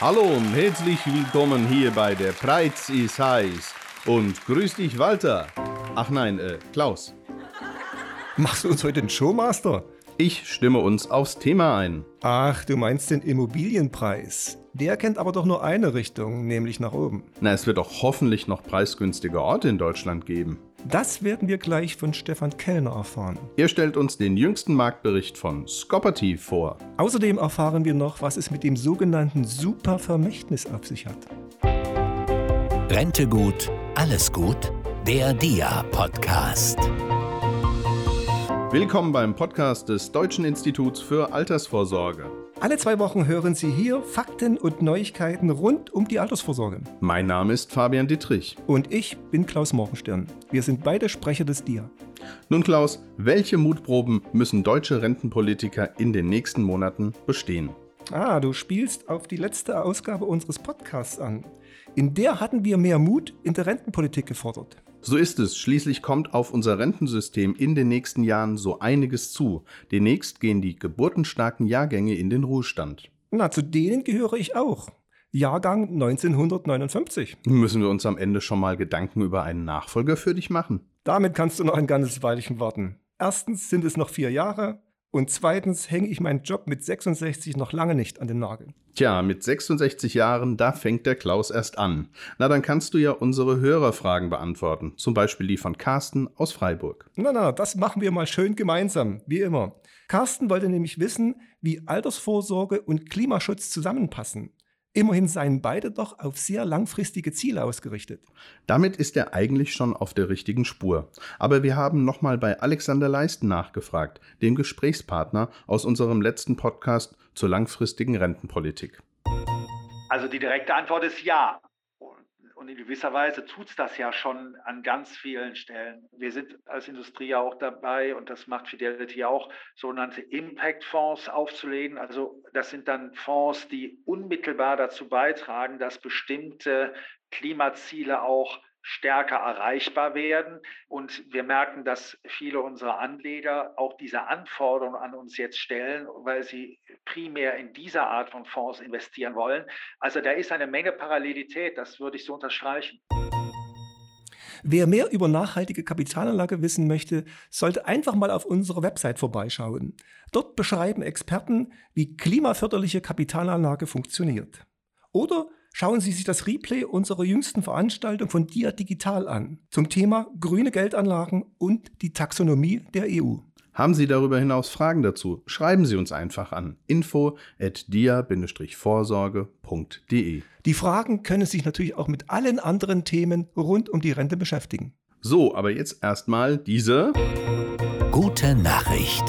Hallo und herzlich willkommen hier bei der Preis ist heiß. Und grüß dich, Walter. Ach nein, äh, Klaus. Machst du uns heute den Showmaster? Ich stimme uns aufs Thema ein. Ach, du meinst den Immobilienpreis. Der kennt aber doch nur eine Richtung, nämlich nach oben. Na, es wird doch hoffentlich noch preisgünstige Orte in Deutschland geben. Das werden wir gleich von Stefan Kellner erfahren. Er stellt uns den jüngsten Marktbericht von Scopperty vor. Außerdem erfahren wir noch, was es mit dem sogenannten Supervermächtnis auf sich hat. Rente gut, alles gut. Der DIA-Podcast. Willkommen beim Podcast des Deutschen Instituts für Altersvorsorge. Alle zwei Wochen hören Sie hier Fakten und Neuigkeiten rund um die Altersvorsorge. Mein Name ist Fabian Dietrich. Und ich bin Klaus Morgenstern. Wir sind beide Sprecher des DIA. Nun Klaus, welche Mutproben müssen deutsche Rentenpolitiker in den nächsten Monaten bestehen? Ah, du spielst auf die letzte Ausgabe unseres Podcasts an. In der hatten wir mehr Mut in der Rentenpolitik gefordert. So ist es. Schließlich kommt auf unser Rentensystem in den nächsten Jahren so einiges zu. Demnächst gehen die geburtenstarken Jahrgänge in den Ruhestand. Na, zu denen gehöre ich auch. Jahrgang 1959. Müssen wir uns am Ende schon mal Gedanken über einen Nachfolger für dich machen? Damit kannst du noch ein ganzes Weilchen warten. Erstens sind es noch vier Jahre und zweitens hänge ich meinen Job mit 66 noch lange nicht an den Nagel. Tja, mit 66 Jahren, da fängt der Klaus erst an. Na, dann kannst du ja unsere Hörerfragen beantworten. Zum Beispiel die von Carsten aus Freiburg. Na, na, das machen wir mal schön gemeinsam, wie immer. Carsten wollte nämlich wissen, wie Altersvorsorge und Klimaschutz zusammenpassen. Immerhin seien beide doch auf sehr langfristige Ziele ausgerichtet. Damit ist er eigentlich schon auf der richtigen Spur. Aber wir haben nochmal bei Alexander Leisten nachgefragt, dem Gesprächspartner aus unserem letzten Podcast zur langfristigen Rentenpolitik. Also die direkte Antwort ist ja. Und in gewisser Weise tut es das ja schon an ganz vielen Stellen. Wir sind als Industrie ja auch dabei, und das macht Fidelity auch, sogenannte Impact-Fonds aufzulegen. Also das sind dann Fonds, die unmittelbar dazu beitragen, dass bestimmte Klimaziele auch stärker erreichbar werden. Und wir merken, dass viele unserer Anleger auch diese Anforderungen an uns jetzt stellen, weil sie primär in dieser Art von Fonds investieren wollen. Also da ist eine Menge Parallelität, das würde ich so unterstreichen. Wer mehr über nachhaltige Kapitalanlage wissen möchte, sollte einfach mal auf unserer Website vorbeischauen. Dort beschreiben Experten, wie klimaförderliche Kapitalanlage funktioniert. Oder Schauen Sie sich das Replay unserer jüngsten Veranstaltung von Dia Digital an zum Thema grüne Geldanlagen und die Taxonomie der EU. Haben Sie darüber hinaus Fragen dazu? Schreiben Sie uns einfach an info@dia-vorsorge.de. Die Fragen können sich natürlich auch mit allen anderen Themen rund um die Rente beschäftigen. So, aber jetzt erstmal diese gute Nachricht.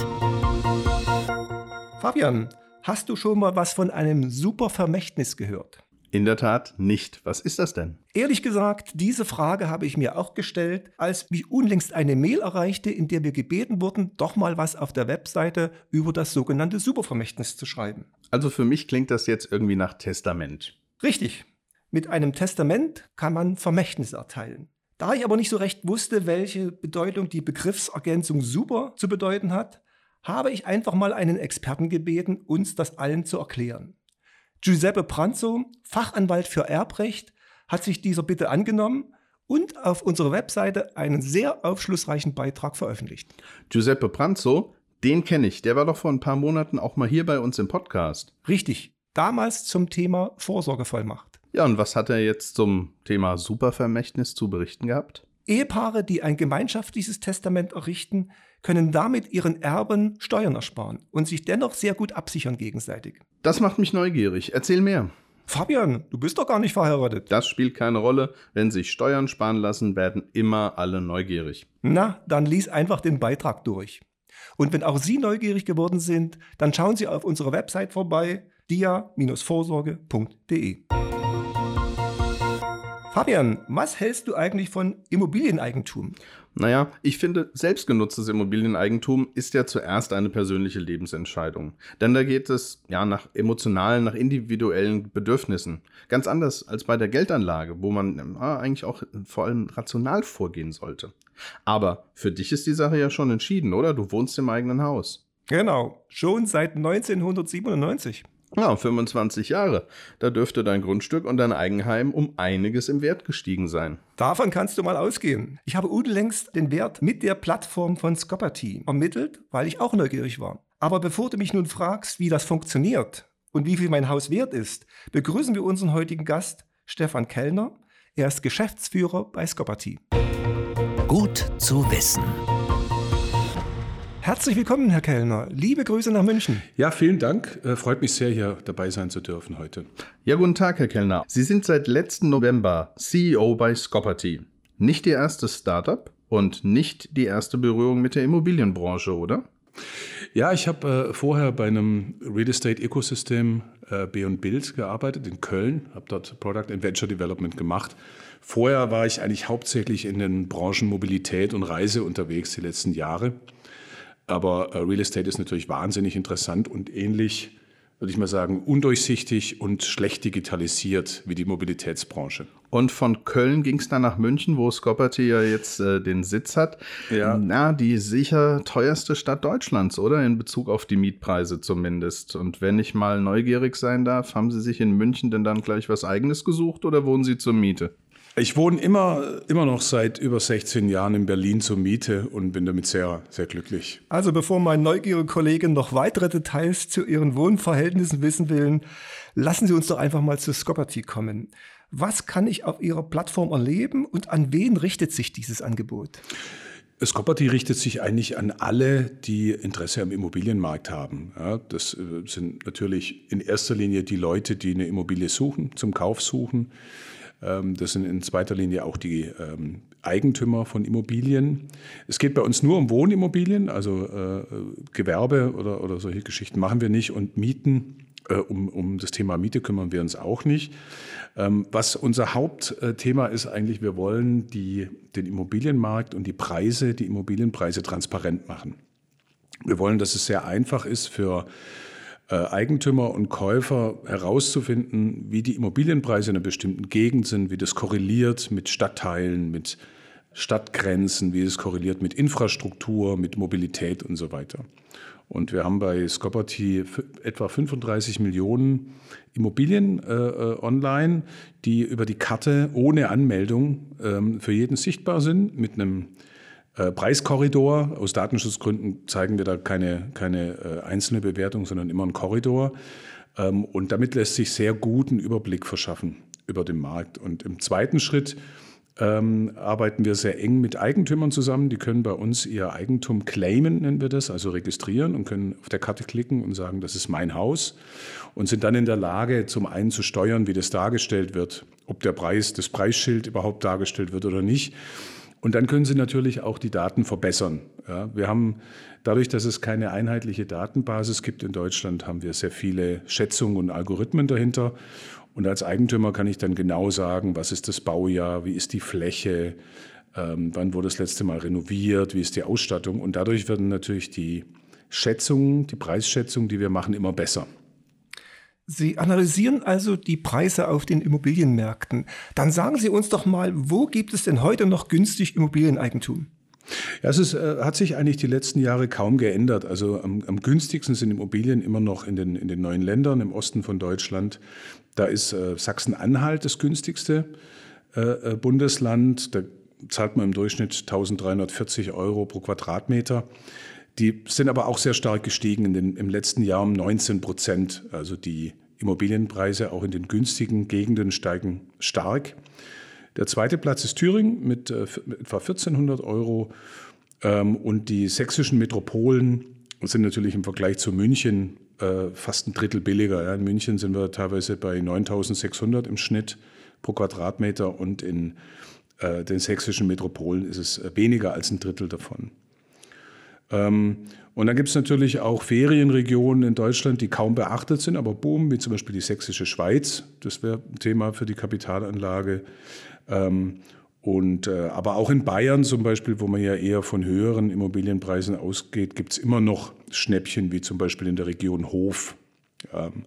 Fabian, hast du schon mal was von einem Supervermächtnis gehört? In der Tat nicht. Was ist das denn? Ehrlich gesagt, diese Frage habe ich mir auch gestellt, als mich unlängst eine Mail erreichte, in der wir gebeten wurden, doch mal was auf der Webseite über das sogenannte Supervermächtnis zu schreiben. Also für mich klingt das jetzt irgendwie nach Testament. Richtig. Mit einem Testament kann man Vermächtnisse erteilen. Da ich aber nicht so recht wusste, welche Bedeutung die Begriffsergänzung super zu bedeuten hat, habe ich einfach mal einen Experten gebeten, uns das allen zu erklären. Giuseppe Pranzo, Fachanwalt für Erbrecht, hat sich dieser Bitte angenommen und auf unserer Webseite einen sehr aufschlussreichen Beitrag veröffentlicht. Giuseppe Pranzo, den kenne ich, der war doch vor ein paar Monaten auch mal hier bei uns im Podcast. Richtig, damals zum Thema Vorsorgevollmacht. Ja, und was hat er jetzt zum Thema Supervermächtnis zu berichten gehabt? Ehepaare, die ein gemeinschaftliches Testament errichten, können damit ihren Erben Steuern ersparen und sich dennoch sehr gut absichern gegenseitig. Das macht mich neugierig. Erzähl mehr. Fabian, du bist doch gar nicht verheiratet. Das spielt keine Rolle. Wenn sich Steuern sparen lassen, werden immer alle neugierig. Na, dann lies einfach den Beitrag durch. Und wenn auch Sie neugierig geworden sind, dann schauen Sie auf unserer Website vorbei, dia-vorsorge.de. Fabian, was hältst du eigentlich von Immobilieneigentum? Naja, ich finde, selbstgenutztes Immobilieneigentum ist ja zuerst eine persönliche Lebensentscheidung. Denn da geht es ja nach emotionalen, nach individuellen Bedürfnissen. Ganz anders als bei der Geldanlage, wo man ja, eigentlich auch vor allem rational vorgehen sollte. Aber für dich ist die Sache ja schon entschieden, oder? Du wohnst im eigenen Haus. Genau, schon seit 1997. Ja, 25 Jahre. Da dürfte dein Grundstück und dein Eigenheim um einiges im Wert gestiegen sein. Davon kannst du mal ausgehen. Ich habe unlängst den Wert mit der Plattform von Scopperty ermittelt, weil ich auch neugierig war. Aber bevor du mich nun fragst, wie das funktioniert und wie viel mein Haus wert ist, begrüßen wir unseren heutigen Gast, Stefan Kellner. Er ist Geschäftsführer bei Scopperty. Gut zu wissen. Herzlich willkommen, Herr Kellner. Liebe Grüße nach München. Ja, vielen Dank. Äh, freut mich sehr, hier dabei sein zu dürfen heute. Ja, guten Tag, Herr Kellner. Sie sind seit letzten November CEO bei Scopperty. Nicht Ihr erstes Startup und nicht die erste Berührung mit der Immobilienbranche, oder? Ja, ich habe äh, vorher bei einem Real Estate Ecosystem äh, B Bild gearbeitet in Köln, habe dort Product and Venture Development gemacht. Vorher war ich eigentlich hauptsächlich in den Branchen Mobilität und Reise unterwegs die letzten Jahre. Aber äh, Real Estate ist natürlich wahnsinnig interessant und ähnlich, würde ich mal sagen, undurchsichtig und schlecht digitalisiert wie die Mobilitätsbranche. Und von Köln ging es dann nach München, wo Scopperty ja jetzt äh, den Sitz hat. Ja. Na, die sicher teuerste Stadt Deutschlands, oder? In Bezug auf die Mietpreise zumindest. Und wenn ich mal neugierig sein darf, haben Sie sich in München denn dann gleich was Eigenes gesucht oder wohnen Sie zur Miete? Ich wohne immer, immer noch seit über 16 Jahren in Berlin zur Miete und bin damit sehr, sehr glücklich. Also bevor mein neugierige Kollege noch weitere Details zu Ihren Wohnverhältnissen wissen will, lassen Sie uns doch einfach mal zu Scopperty kommen. Was kann ich auf Ihrer Plattform erleben und an wen richtet sich dieses Angebot? Scopperty richtet sich eigentlich an alle, die Interesse am Immobilienmarkt haben. Ja, das äh, sind natürlich in erster Linie die Leute, die eine Immobilie suchen, zum Kauf suchen. Ähm, das sind in zweiter Linie auch die ähm, Eigentümer von Immobilien. Es geht bei uns nur um Wohnimmobilien, also äh, Gewerbe oder, oder solche Geschichten machen wir nicht und Mieten. Äh, um, um das Thema Miete kümmern wir uns auch nicht. Ähm, was unser Hauptthema ist eigentlich, wir wollen die, den Immobilienmarkt und die Preise, die Immobilienpreise transparent machen. Wir wollen, dass es sehr einfach ist für äh, Eigentümer und Käufer herauszufinden, wie die Immobilienpreise in einer bestimmten Gegend sind, wie das korreliert mit Stadtteilen, mit Stadtgrenzen, wie es korreliert mit Infrastruktur, mit Mobilität und so weiter. Und wir haben bei Scopperty etwa 35 Millionen Immobilien äh, äh, online, die über die Karte ohne Anmeldung ähm, für jeden sichtbar sind, mit einem äh, Preiskorridor. Aus Datenschutzgründen zeigen wir da keine, keine äh, einzelne Bewertung, sondern immer einen Korridor. Ähm, und damit lässt sich sehr guten Überblick verschaffen über den Markt. Und im zweiten Schritt ähm, arbeiten wir sehr eng mit Eigentümern zusammen. Die können bei uns ihr Eigentum claimen, nennen wir das, also registrieren und können auf der Karte klicken und sagen, das ist mein Haus und sind dann in der Lage, zum einen zu steuern, wie das dargestellt wird, ob der Preis, das Preisschild überhaupt dargestellt wird oder nicht und dann können Sie natürlich auch die Daten verbessern. Ja, wir haben dadurch, dass es keine einheitliche Datenbasis gibt in Deutschland, haben wir sehr viele Schätzungen und Algorithmen dahinter. Und als Eigentümer kann ich dann genau sagen, was ist das Baujahr, wie ist die Fläche, ähm, wann wurde das letzte Mal renoviert, wie ist die Ausstattung. Und dadurch werden natürlich die Schätzungen, die Preisschätzungen, die wir machen, immer besser. Sie analysieren also die Preise auf den Immobilienmärkten. Dann sagen Sie uns doch mal, wo gibt es denn heute noch günstig Immobilieneigentum? Ja, es ist, äh, hat sich eigentlich die letzten Jahre kaum geändert. Also am, am, günstigsten sind Immobilien immer noch in den, in den neuen Ländern im Osten von Deutschland. Da ist äh, Sachsen-Anhalt das günstigste äh, äh Bundesland. Da zahlt man im Durchschnitt 1340 Euro pro Quadratmeter. Die sind aber auch sehr stark gestiegen in den, im letzten Jahr um 19 Prozent. Also die Immobilienpreise auch in den günstigen Gegenden steigen stark. Der zweite Platz ist Thüringen mit, äh, etwa 1400 Euro. Ähm, und die sächsischen Metropolen sind natürlich im Vergleich zu München äh, fast ein Drittel billiger. Ja. In München sind wir teilweise bei 9600 im Schnitt pro Quadratmeter und in äh, den sächsischen Metropolen ist es weniger als ein Drittel davon. Ähm, und dann gibt es natürlich auch Ferienregionen in Deutschland, die kaum beachtet sind, aber boom, wie zum Beispiel die sächsische Schweiz. Das wäre ein Thema für die Kapitalanlage. Ähm, und, äh, aber auch in Bayern zum Beispiel, wo man ja eher von höheren Immobilienpreisen ausgeht, gibt es immer noch Schnäppchen, wie zum Beispiel in der Region Hof. Ähm,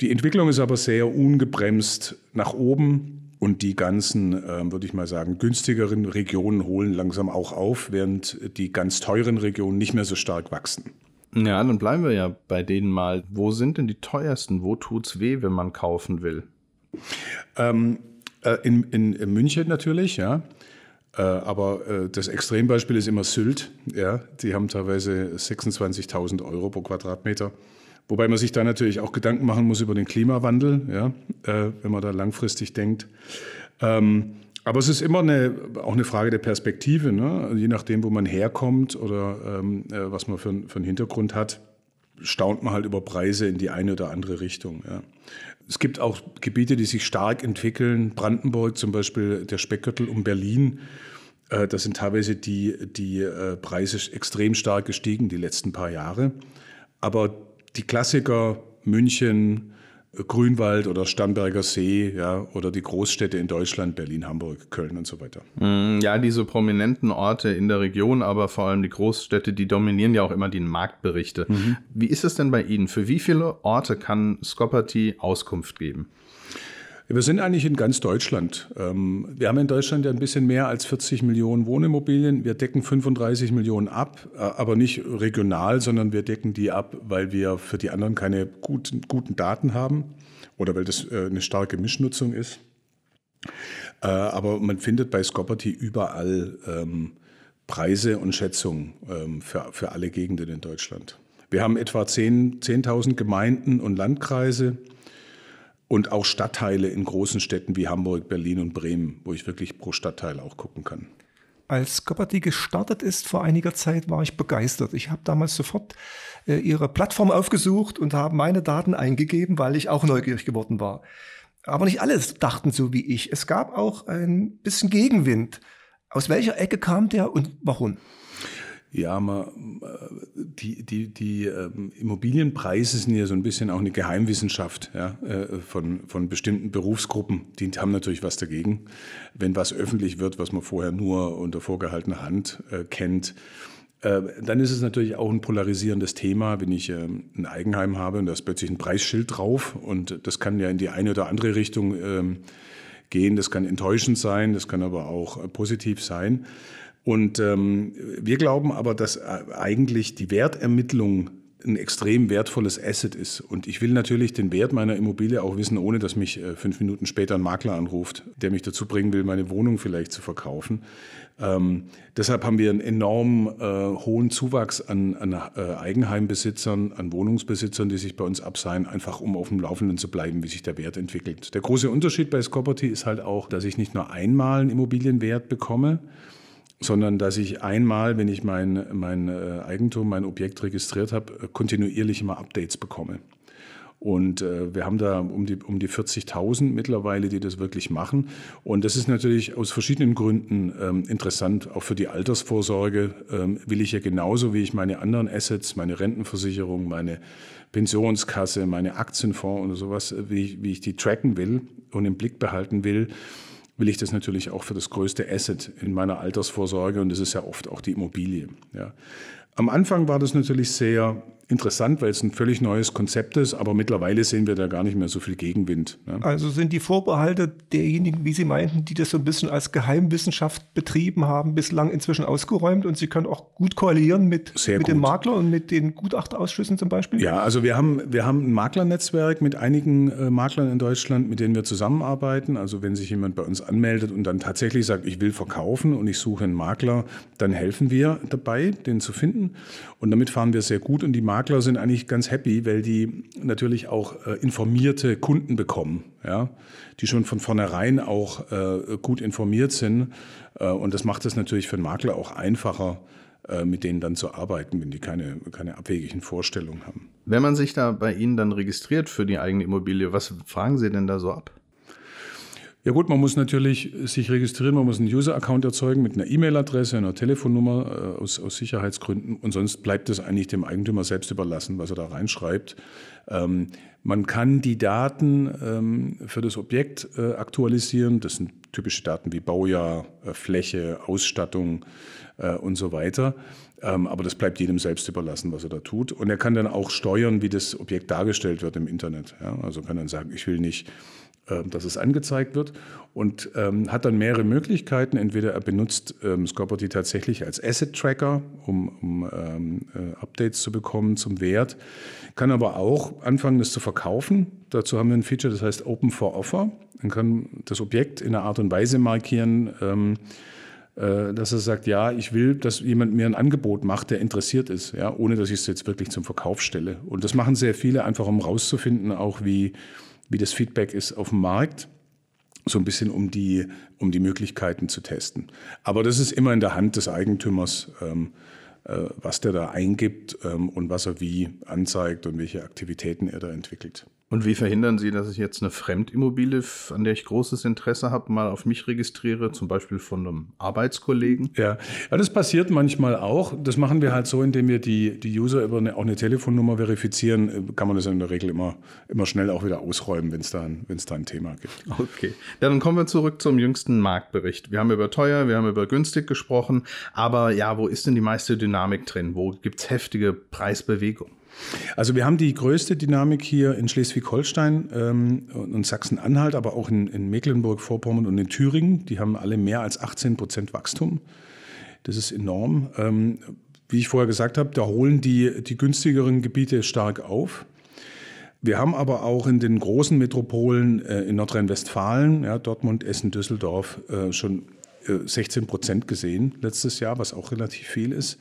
die Entwicklung ist aber sehr ungebremst nach oben. Und die ganzen, äh, würde ich mal sagen, günstigeren Regionen holen langsam auch auf, während die ganz teuren Regionen nicht mehr so stark wachsen. Ja, dann bleiben wir ja bei denen mal. Wo sind denn die teuersten? Wo tut's weh, wenn man kaufen will? Ähm, äh, in, in, in, München natürlich, ja. Äh, aber äh, das Extrembeispiel ist immer Sylt. Ja. Die haben teilweise 26.000 Euro pro Quadratmeter. Wobei man sich da natürlich auch Gedanken machen muss über den Klimawandel, ja, äh, wenn man da langfristig denkt. Ähm, aber es ist immer eine, auch eine Frage der Perspektive, ne? je nachdem, wo man herkommt oder ähm, äh, was man für, für einen Hintergrund hat, staunt man halt über Preise in die eine oder andere Richtung. Ja. Es gibt auch Gebiete, die sich stark entwickeln. Brandenburg zum Beispiel, der Speckgürtel um Berlin. Äh, da sind teilweise die, die äh, Preise extrem stark gestiegen die letzten paar Jahre. Aber die Klassiker München, Grünwald oder Starnberger See, ja, oder die Großstädte in Deutschland, Berlin, Hamburg, Köln und so weiter. Mm, ja, diese prominenten Orte in der Region, aber vor allem die Großstädte, die dominieren ja auch immer die Marktberichte. Mhm. Wie ist es denn bei Ihnen? Für wie viele Orte kann Scopperty Auskunft geben? Wir sind eigentlich in ganz Deutschland. Ähm, wir haben in Deutschland ja ein bisschen mehr als 40 Millionen Wohnimmobilien. Wir decken 35 Millionen ab, äh, aber nicht regional, sondern wir decken die ab, weil wir für die anderen keine guten, guten Daten haben oder weil das äh, eine starke Mischnutzung ist. Äh, aber man findet bei Scopperty überall ähm, Preise und Schätzungen ähm, für, alle Gegenden in Deutschland. Wir haben etwa 10.000 10 Gemeinden und Landkreise und auch Stadtteile in großen Städten wie Hamburg, Berlin und Bremen, wo ich wirklich pro Stadtteil auch gucken kann. Als Scopperty gestartet ist vor einiger Zeit, war ich begeistert. Ich habe damals sofort äh, ihre Plattform aufgesucht und habe meine Daten eingegeben, weil ich auch neugierig geworden war. Aber nicht alle dachten so wie ich. Es gab auch ein bisschen Gegenwind. Aus welcher Ecke kam der und warum? Ja, man, die, die, die ähm, Immobilienpreise sind ja so ein bisschen auch eine Geheimwissenschaft ja, äh, von, von bestimmten Berufsgruppen. Die haben natürlich was dagegen. Wenn was öffentlich wird, was man vorher nur unter vorgehaltener Hand äh, kennt, äh, dann ist es natürlich auch ein polarisierendes Thema, wenn ich ähm, ein Eigenheim habe und da ist plötzlich ein Preisschild drauf und das kann ja in die eine oder andere Richtung ähm, gehen. Das kann enttäuschend sein, das kann aber auch äh, positiv sein. Und ähm, wir glauben aber, dass äh, eigentlich die Wertermittlung ein extrem wertvolles Asset ist. Und ich will natürlich den Wert meiner Immobilie auch wissen, ohne dass mich äh, fünf Minuten später ein Makler anruft, der mich dazu bringen will, meine Wohnung vielleicht zu verkaufen. Ähm, deshalb haben wir einen enorm äh, hohen Zuwachs an, an äh, Eigenheimbesitzern, an Wohnungsbesitzern, die sich bei uns abseilen, einfach um auf dem Laufenden zu bleiben, wie sich der Wert entwickelt. Der große Unterschied bei Scoperty ist halt auch, dass ich nicht nur einmal einen Immobilienwert bekomme, sondern dass ich einmal, wenn ich mein, mein äh, Eigentum, mein Objekt registriert habe, äh, kontinuierlich immer Updates bekomme. Und äh, wir haben da um die, um die 40.000 mittlerweile, die das wirklich machen. Und das ist natürlich aus verschiedenen Gründen ähm, interessant. Auch für die Altersvorsorge ähm, will ich ja genauso, wie ich meine anderen Assets, meine Rentenversicherung, meine Pensionskasse, meine Aktienfonds oder sowas, wie ich, wie ich die tracken will und im Blick behalten will, will ich das natürlich auch für das größte Asset in meiner Altersvorsorge und das ist ja oft auch die Immobilie. Ja. Am Anfang war das natürlich sehr interessant, weil es ein völlig neues Konzept ist, aber mittlerweile sehen wir da gar nicht mehr so viel Gegenwind. Ne? Also sind die Vorbehalte derjenigen, wie Sie meinten, die das so ein bisschen als Geheimwissenschaft betrieben haben, bislang inzwischen ausgeräumt und Sie können auch gut koalieren mit, mit dem Makler und mit den Gutachterausschüssen zum Beispiel? Ja, also wir haben, wir haben ein Maklernetzwerk mit einigen äh, Maklern in Deutschland, mit denen wir zusammenarbeiten. Also wenn sich jemand bei uns anmeldet und dann tatsächlich sagt, ich will verkaufen und ich suche einen Makler, dann helfen wir dabei, den zu finden. Und damit fahren wir sehr gut und die Makler Makler sind eigentlich ganz happy, weil die natürlich auch äh, informierte Kunden bekommen, ja, die schon von vornherein auch äh, gut informiert sind. Äh, und das macht es natürlich für einen Makler auch einfacher, äh, mit denen dann zu arbeiten, wenn die keine, keine abwegigen Vorstellungen haben. Wenn man sich da bei Ihnen dann registriert für die eigene Immobilie, was fragen Sie denn da so ab? Ja gut, man muss natürlich sich registrieren, man muss einen User-Account erzeugen mit einer E-Mail-Adresse, einer Telefonnummer äh, aus, aus Sicherheitsgründen und sonst bleibt es eigentlich dem Eigentümer selbst überlassen, was er da reinschreibt. Ähm, man kann die Daten ähm, für das Objekt äh, aktualisieren. Das sind typische Daten wie Baujahr, äh, Fläche, Ausstattung äh, und so weiter. Ähm, aber das bleibt jedem selbst überlassen, was er da tut. Und er kann dann auch steuern, wie das Objekt dargestellt wird im Internet. Ja? Also kann dann sagen, ich will nicht dass es angezeigt wird und ähm, hat dann mehrere Möglichkeiten. Entweder er benutzt ähm, Scoperty tatsächlich als Asset-Tracker, um, um ähm, äh, Updates zu bekommen zum Wert, kann aber auch anfangen, das zu verkaufen. Dazu haben wir ein Feature, das heißt Open for Offer. Man kann das Objekt in einer Art und Weise markieren, ähm, äh, dass er sagt, ja, ich will, dass jemand mir ein Angebot macht, der interessiert ist, ja, ohne dass ich es jetzt wirklich zum Verkauf stelle. Und das machen sehr viele einfach, um rauszufinden, auch wie, wie das Feedback ist auf dem Markt so ein bisschen um die, um die Möglichkeiten zu testen. Aber das ist immer in der Hand des Eigentümers, ähm, äh, was der da eingibt ähm, und was er wie anzeigt und welche Aktivitäten er da entwickelt. Und wie verhindern Sie, dass ich jetzt eine Fremdimmobilie, an der ich großes Interesse habe, mal auf mich registriere, zum Beispiel von einem Arbeitskollegen? Ja, ja das passiert manchmal auch. Das machen wir halt so, indem wir die, die User über eine, auch eine Telefonnummer verifizieren, äh, kann man das in der Regel immer, immer schnell auch wieder ausräumen, wenn es da, ein, da ein Thema gibt. Okay, dann kommen wir zurück zum jüngsten Marktbericht. Wir haben über teuer, wir haben über günstig gesprochen, aber ja, wo ist denn die meiste Dynamik drin? Wo gibt es heftige Preisbewegungen? Also wir haben die größte Dynamik hier in Schleswig-Holstein ähm, und Sachsen-Anhalt, aber auch in, in Mecklenburg-Vorpommern und in Thüringen. Die haben alle mehr als 18 Prozent Wachstum. Das ist enorm. Ähm, wie ich vorher gesagt habe, da holen die, die günstigeren Gebiete stark auf. Wir haben aber auch in den großen Metropolen äh, in Nordrhein-Westfalen, ja, Dortmund, Essen, Düsseldorf, äh, schon äh, 16 Prozent gesehen letztes Jahr, was auch relativ viel ist.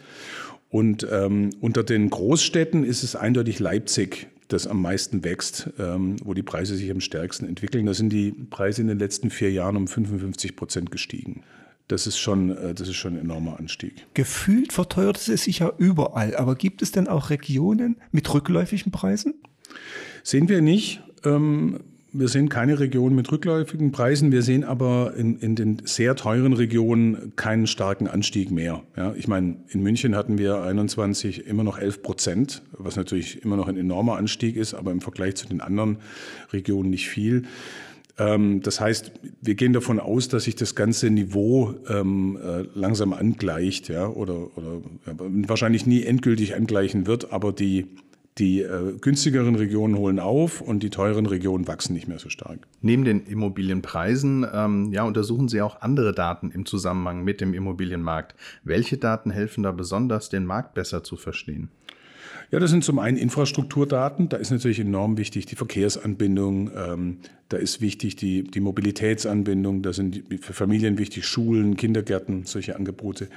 Und ähm, unter den Großstädten ist es eindeutig Leipzig, das am meisten wächst, ähm, wo die Preise sich am stärksten entwickeln. Da sind die Preise in den letzten vier Jahren um 55 Prozent gestiegen. Das ist, schon, äh, das ist schon ein enormer Anstieg. Gefühlt verteuert es sich ja überall. Aber gibt es denn auch Regionen mit rückläufigen Preisen? Sehen wir nicht. Ähm, wir sehen keine Region mit rückläufigen Preisen. Wir sehen aber in, in den sehr teuren Regionen keinen starken Anstieg mehr. Ja, ich meine, in München hatten wir 21 immer noch 11 Prozent, was natürlich immer noch ein enormer Anstieg ist, aber im Vergleich zu den anderen Regionen nicht viel. Ähm, das heißt, wir gehen davon aus, dass sich das ganze Niveau ähm, äh, langsam angleicht, ja, oder, oder ja, wahrscheinlich nie endgültig angleichen wird, aber die die äh, günstigeren Regionen holen auf und die teuren Regionen wachsen nicht mehr so stark. Neben den Immobilienpreisen ähm, ja, untersuchen Sie auch andere Daten im Zusammenhang mit dem Immobilienmarkt. Welche Daten helfen da besonders, den Markt besser zu verstehen? Ja, das sind zum einen Infrastrukturdaten. Da ist natürlich enorm wichtig die Verkehrsanbindung. Ähm, da ist wichtig die, die Mobilitätsanbindung. Da sind für Familien wichtig Schulen, Kindergärten, solche Angebote.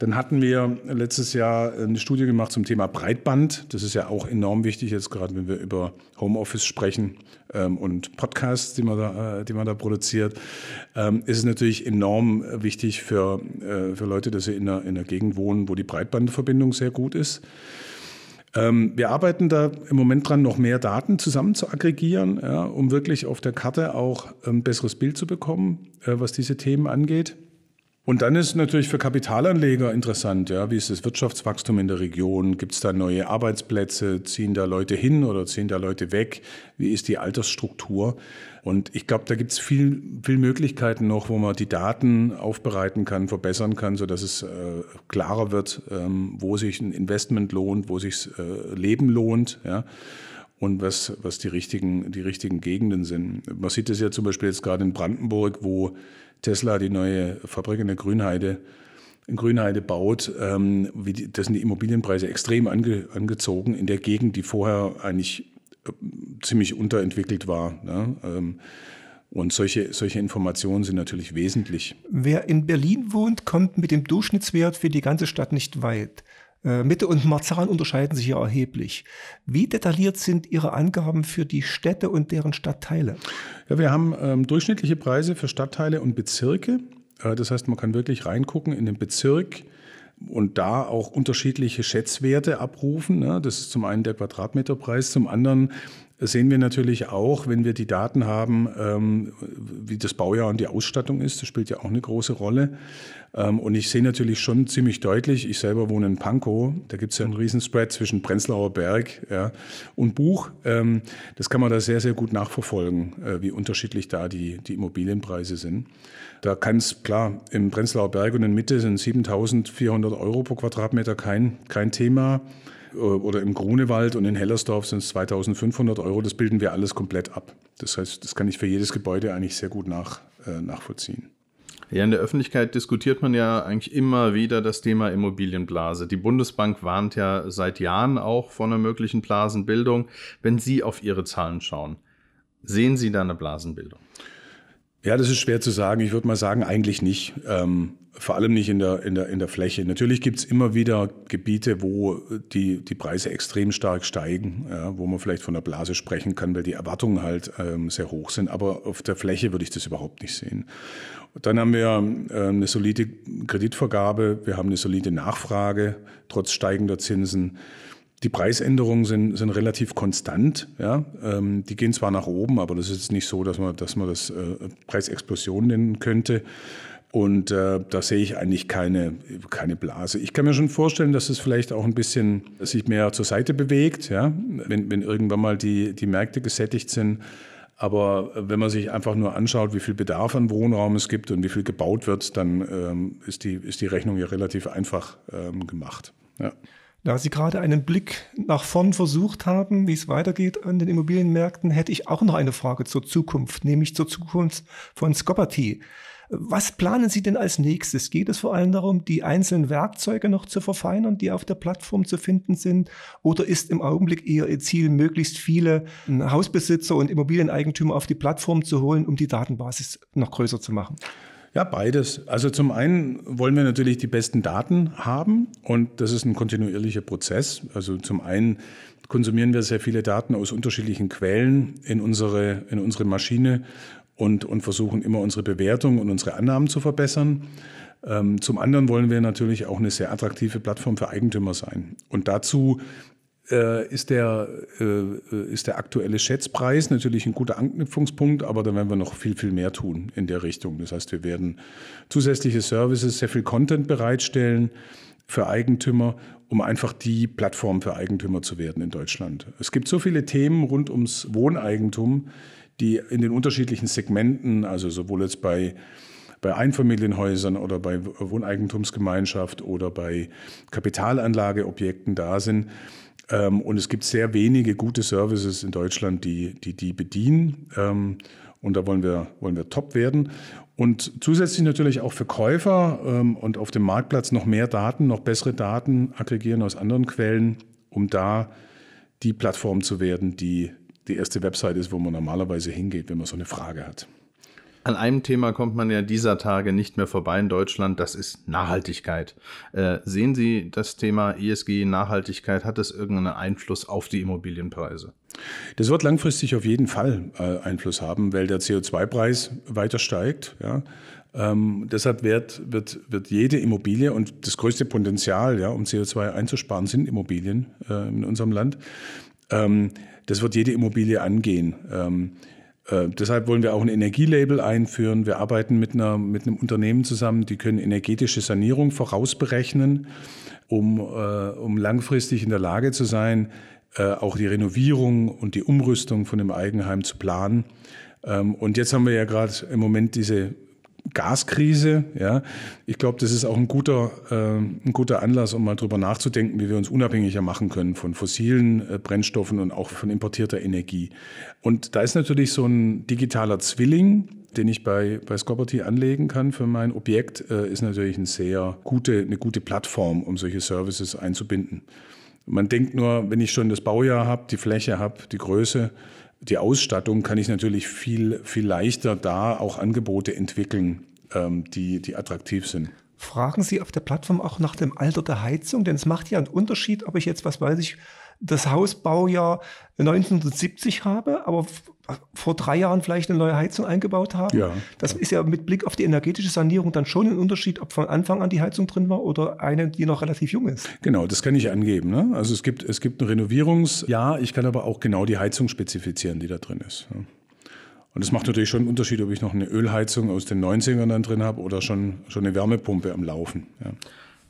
Dann hatten wir letztes Jahr eine Studie gemacht zum Thema Breitband. Das ist ja auch enorm wichtig, jetzt gerade wenn wir über Homeoffice sprechen ähm, und Podcasts, die man da, äh, die man da produziert. Ähm, ist es natürlich enorm wichtig für, äh, für Leute, dass sie in einer, in einer Gegend wohnen, wo die Breitbandverbindung sehr gut ist. Ähm, wir arbeiten da im Moment dran, noch mehr Daten zusammen zu aggregieren, ja, um wirklich auf der Karte auch ein besseres Bild zu bekommen, äh, was diese Themen angeht. Und dann ist natürlich für Kapitalanleger interessant, ja, wie ist das Wirtschaftswachstum in der Region? Gibt es da neue Arbeitsplätze? Ziehen da Leute hin oder ziehen da Leute weg? Wie ist die Altersstruktur? Und ich glaube, da gibt es viel, viel Möglichkeiten noch, wo man die Daten aufbereiten kann, verbessern kann, sodass es äh, klarer wird, ähm, wo sich ein Investment lohnt, wo sich äh, Leben lohnt. Ja und was, was die, richtigen, die richtigen Gegenden sind. Man sieht das ja zum Beispiel jetzt gerade in Brandenburg, wo Tesla die neue Fabrik in der Grünheide in Grünheide baut, ähm, wie die, das sind die Immobilienpreise extrem ange, angezogen in der Gegend, die vorher eigentlich äh, ziemlich unterentwickelt war. Ne? Ähm, und solche, solche Informationen sind natürlich wesentlich. Wer in Berlin wohnt, kommt mit dem Durchschnittswert für die ganze Stadt nicht weit. Äh, Mitte und Marzahn unterscheiden sich hier erheblich. Wie detailliert sind Ihre Angaben für die Städte und deren Stadtteile? Ja, wir haben ähm, durchschnittliche Preise für Stadtteile und Bezirke. Äh, das heißt, man kann wirklich reingucken in den Bezirk und da auch unterschiedliche Schätzwerte abrufen. Ne? Das ist zum einen der Quadratmeterpreis, zum anderen sehen wir natürlich auch, wenn wir die Daten haben, ähm, wie das Baujahr und die Ausstattung ist. Das spielt ja auch eine große Rolle. Ähm, und ich sehe natürlich schon ziemlich deutlich, ich selber wohne in Pankow, da gibt es ja einen Riesenspread zwischen Prenzlauer Berg ja, und Buch. Ähm, das kann man da sehr, sehr gut nachverfolgen, äh, wie unterschiedlich da die, die Immobilienpreise sind. Da kann es, klar, im Prenzlauer Berg und in Mitte sind 7400 Euro pro Quadratmeter kein, kein Thema. Äh, oder im Grunewald und in Hellersdorf sind es 2500 Euro. Das bilden wir alles komplett ab. Das heißt, das kann ich für jedes Gebäude eigentlich sehr gut nach, äh, nachvollziehen. Ja, in der Öffentlichkeit diskutiert man ja eigentlich immer wieder das Thema Immobilienblase. Die Bundesbank warnt ja seit Jahren auch vor einer möglichen Blasenbildung. Wenn Sie auf Ihre Zahlen schauen, sehen Sie da eine Blasenbildung? Ja, das ist schwer zu sagen. Ich würde mal sagen, eigentlich nicht. Ähm, vor allem nicht in der, in der, in der Fläche. Natürlich gibt es immer wieder Gebiete, wo die, die Preise extrem stark steigen, ja, wo man vielleicht von der Blase sprechen kann, weil die Erwartungen halt ähm, sehr hoch sind. Aber auf der Fläche würde ich das überhaupt nicht sehen. Dann haben wir äh, eine solide Kreditvergabe, wir haben eine solide Nachfrage trotz steigender Zinsen. Die Preisänderungen sind, sind relativ konstant. Ja? Ähm, die gehen zwar nach oben, aber das ist nicht so, dass man, dass man das äh, Preisexplosion nennen könnte. Und äh, da sehe ich eigentlich keine, keine Blase. Ich kann mir schon vorstellen, dass es vielleicht auch ein bisschen sich mehr zur Seite bewegt, ja? wenn, wenn irgendwann mal die, die Märkte gesättigt sind. Aber wenn man sich einfach nur anschaut, wie viel Bedarf an Wohnraum es gibt und wie viel gebaut wird, dann ähm, ist, die, ist die Rechnung ja relativ einfach ähm, gemacht. Ja. Da Sie gerade einen Blick nach vorn versucht haben, wie es weitergeht an den Immobilienmärkten, hätte ich auch noch eine Frage zur Zukunft, nämlich zur Zukunft von Scopperty. Was planen Sie denn als nächstes? Geht es vor allem darum, die einzelnen Werkzeuge noch zu verfeinern, die auf der Plattform zu finden sind? Oder ist im Augenblick eher Ihr Ziel, möglichst viele Hausbesitzer und Immobilieneigentümer auf die Plattform zu holen, um die Datenbasis noch größer zu machen? Ja, beides. Also zum einen wollen wir natürlich die besten Daten haben und das ist ein kontinuierlicher Prozess. Also zum einen konsumieren wir sehr viele Daten aus unterschiedlichen Quellen in unsere, in unsere Maschine und, und versuchen immer unsere Bewertung und unsere Annahmen zu verbessern. Ähm, zum anderen wollen wir natürlich auch eine sehr attraktive Plattform für Eigentümer sein. Und dazu äh, ist, der, äh, ist der aktuelle Schätzpreis natürlich ein guter Anknüpfungspunkt, aber da werden wir noch viel, viel mehr tun in der Richtung. Das heißt, wir werden zusätzliche Services, sehr viel Content bereitstellen für Eigentümer, um einfach die Plattform für Eigentümer zu werden in Deutschland. Es gibt so viele Themen rund ums Wohneigentum, die in den unterschiedlichen Segmenten, also sowohl jetzt bei bei Einfamilienhäusern oder bei Wohneigentumsgemeinschaft oder bei Kapitalanlageobjekten da sind. Ähm, und es gibt sehr wenige gute Services in Deutschland, die die, die bedienen. Ähm, und da wollen wir, wollen wir top werden. Und zusätzlich natürlich auch für Käufer ähm, und auf dem Marktplatz noch mehr Daten, noch bessere Daten aggregieren aus anderen Quellen, um da die Plattform zu werden, die die erste Website ist, wo man normalerweise hingeht, wenn man so eine Frage hat. An einem Thema kommt man ja dieser Tage nicht mehr vorbei in Deutschland, das ist Nachhaltigkeit. Äh, sehen Sie das Thema ESG, Nachhaltigkeit, hat das irgendeinen Einfluss auf die Immobilienpreise? Das wird langfristig auf jeden Fall äh, Einfluss haben, weil der CO2-Preis weiter steigt. Ja. Ähm, deshalb wird, wird, wird jede Immobilie und das größte Potenzial, ja, um CO2 einzusparen, sind Immobilien äh, in unserem Land. Ähm, das wird jede Immobilie angehen. Ähm, äh, deshalb wollen wir auch ein Energielabel einführen. Wir arbeiten mit, einer, mit einem Unternehmen zusammen, die können energetische Sanierung vorausberechnen, um, äh, um langfristig in der Lage zu sein, äh, auch die Renovierung und die Umrüstung von dem Eigenheim zu planen. Ähm, und jetzt haben wir ja gerade im Moment diese Gaskrise. Ja, ich glaube, das ist auch ein guter, äh, ein guter Anlass, um mal drüber nachzudenken, wie wir uns unabhängiger machen können von fossilen äh, Brennstoffen und auch von importierter Energie. Und da ist natürlich so ein digitaler Zwilling, den ich bei, bei Scopperty anlegen kann für mein Objekt, äh, ist natürlich eine sehr gute, eine gute Plattform, um solche Services einzubinden. Man denkt nur, wenn ich schon das Baujahr habe, die Fläche habe, die Größe, die Ausstattung kann ich natürlich viel, viel leichter da auch Angebote entwickeln, ähm, die, die attraktiv sind. Fragen Sie auf der Plattform auch nach dem Alter der Heizung? Denn es macht ja einen Unterschied, ob ich jetzt, was weiß ich, das Hausbaujahr 1970 habe, aber vor drei Jahren vielleicht eine neue Heizung eingebaut habe. Ja. Das ist ja mit Blick auf die energetische Sanierung dann schon ein Unterschied, ob von Anfang an die Heizung drin war oder eine, die noch relativ jung ist. Genau, das kann ich angeben. Ne? Also es gibt, es gibt ein Renovierungsjahr, ich kann aber auch genau die Heizung spezifizieren, die da drin ist. Und es macht natürlich schon einen Unterschied, ob ich noch eine Ölheizung aus den 90ern dann drin habe oder schon, schon eine Wärmepumpe am Laufen. Ja.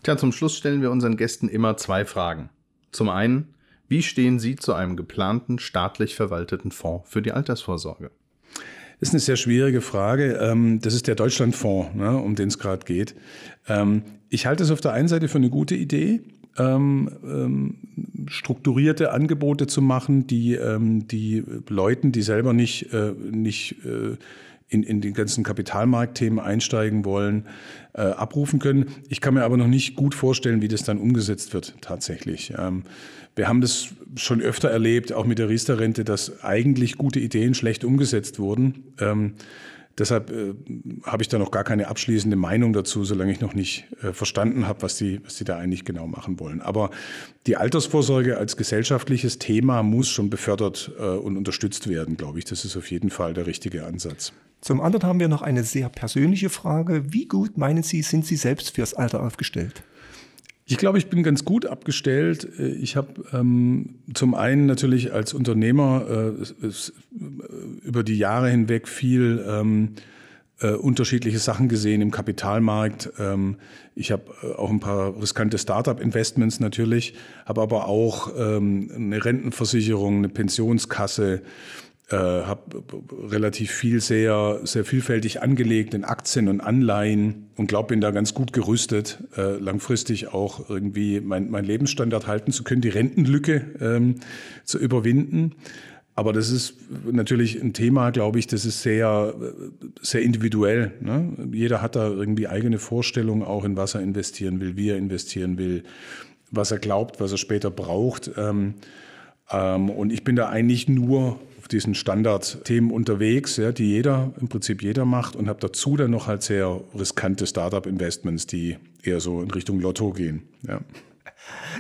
Tja, zum Schluss stellen wir unseren Gästen immer zwei Fragen. Zum einen, wie stehen Sie zu einem geplanten staatlich verwalteten Fonds für die Altersvorsorge? Das ist eine sehr schwierige Frage. Ähm, das ist der Deutschlandfonds, ne, um den es gerade geht. Ähm, ich halte es auf der einen Seite für eine gute Idee. Ähm, strukturierte Angebote zu machen, die die Leuten, die selber nicht, äh, nicht äh, in, in die ganzen Kapitalmarktthemen einsteigen wollen, äh, abrufen können. Ich kann mir aber noch nicht gut vorstellen, wie das dann umgesetzt wird tatsächlich. Ähm, wir haben das schon öfter erlebt, auch mit der Riester-Rente, dass eigentlich gute Ideen schlecht umgesetzt wurden. Ähm, Deshalb äh, habe ich da noch gar keine abschließende Meinung dazu, solange ich noch nicht äh, verstanden habe, was die, was die da eigentlich genau machen wollen. Aber die Altersvorsorge als gesellschaftliches Thema muss schon befördert äh, und unterstützt werden, glaube ich. Das ist auf jeden Fall der richtige Ansatz. Zum anderen haben wir noch eine sehr persönliche Frage. Wie gut meinen Sie, sind Sie selbst fürs Alter aufgestellt? Ich glaube, ich bin ganz gut abgestellt. Ich habe ähm, zum einen natürlich als Unternehmer äh, es, äh, über die Jahre hinweg viel ähm, äh, unterschiedliche Sachen gesehen im Kapitalmarkt. Ähm, ich habe äh, auch ein paar riskante Startup-Investments natürlich, habe aber auch ähm, eine Rentenversicherung, eine Pensionskasse, äh, habe relativ viel sehr, sehr vielfältig angelegt in Aktien und Anleihen und glaube, bin da ganz gut gerüstet, äh, langfristig auch irgendwie mein, mein Lebensstandard halten zu können, die Rentenlücke ähm, zu überwinden. Aber das ist natürlich ein Thema, glaube ich, das ist sehr, sehr individuell. Ne? Jeder hat da irgendwie eigene Vorstellungen, auch in was er investieren will, wie er investieren will, was er glaubt, was er später braucht. Ähm, und ich bin da eigentlich nur auf diesen Standardthemen unterwegs, ja, die jeder, im Prinzip jeder macht und habe dazu dann noch halt sehr riskante Startup-Investments, die eher so in Richtung Lotto gehen. Ja.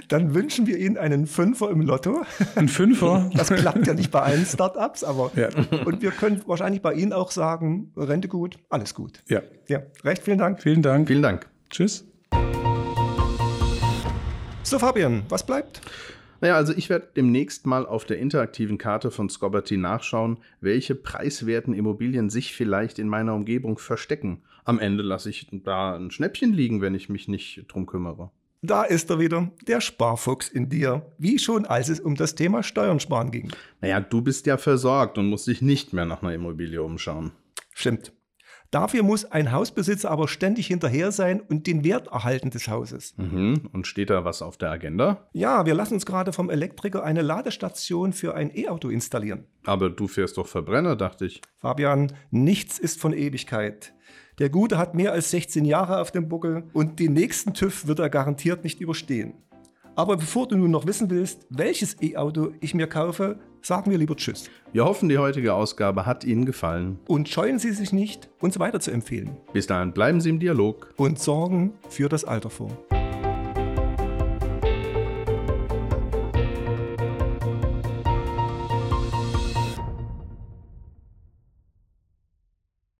Dann wünschen wir Ihnen einen Fünfer im Lotto. Ein Fünfer? Das klappt ja nicht bei allen Startups, aber ja. und wir können wahrscheinlich bei Ihnen auch sagen, Rente gut, alles gut. Ja. Ja, recht vielen Dank. Vielen Dank. Vielen Dank. Tschüss. So, Fabian, was bleibt? Naja, also ich werde demnächst mal auf der interaktiven Karte von Scoberty nachschauen, welche preiswerten Immobilien sich vielleicht in meiner Umgebung verstecken. Am Ende lasse ich da ein Schnäppchen liegen, wenn ich mich nicht drum kümmere. Da ist er wieder, der Sparfuchs in dir, wie schon als es um das Thema Steuern sparen ging. Naja, du bist ja versorgt und musst dich nicht mehr nach einer Immobilie umschauen. Stimmt. Dafür muss ein Hausbesitzer aber ständig hinterher sein und den Wert erhalten des Hauses. Mhm. Und steht da was auf der Agenda? Ja, wir lassen uns gerade vom Elektriker eine Ladestation für ein E-Auto installieren. Aber du fährst doch Verbrenner, dachte ich. Fabian, nichts ist von Ewigkeit. Der Gute hat mehr als 16 Jahre auf dem Buckel und den nächsten TÜV wird er garantiert nicht überstehen. Aber bevor du nun noch wissen willst, welches E-Auto ich mir kaufe, sagen wir lieber Tschüss. Wir hoffen, die heutige Ausgabe hat Ihnen gefallen. Und scheuen Sie sich nicht, uns weiter zu empfehlen. Bis dahin bleiben Sie im Dialog und sorgen für das Alter vor.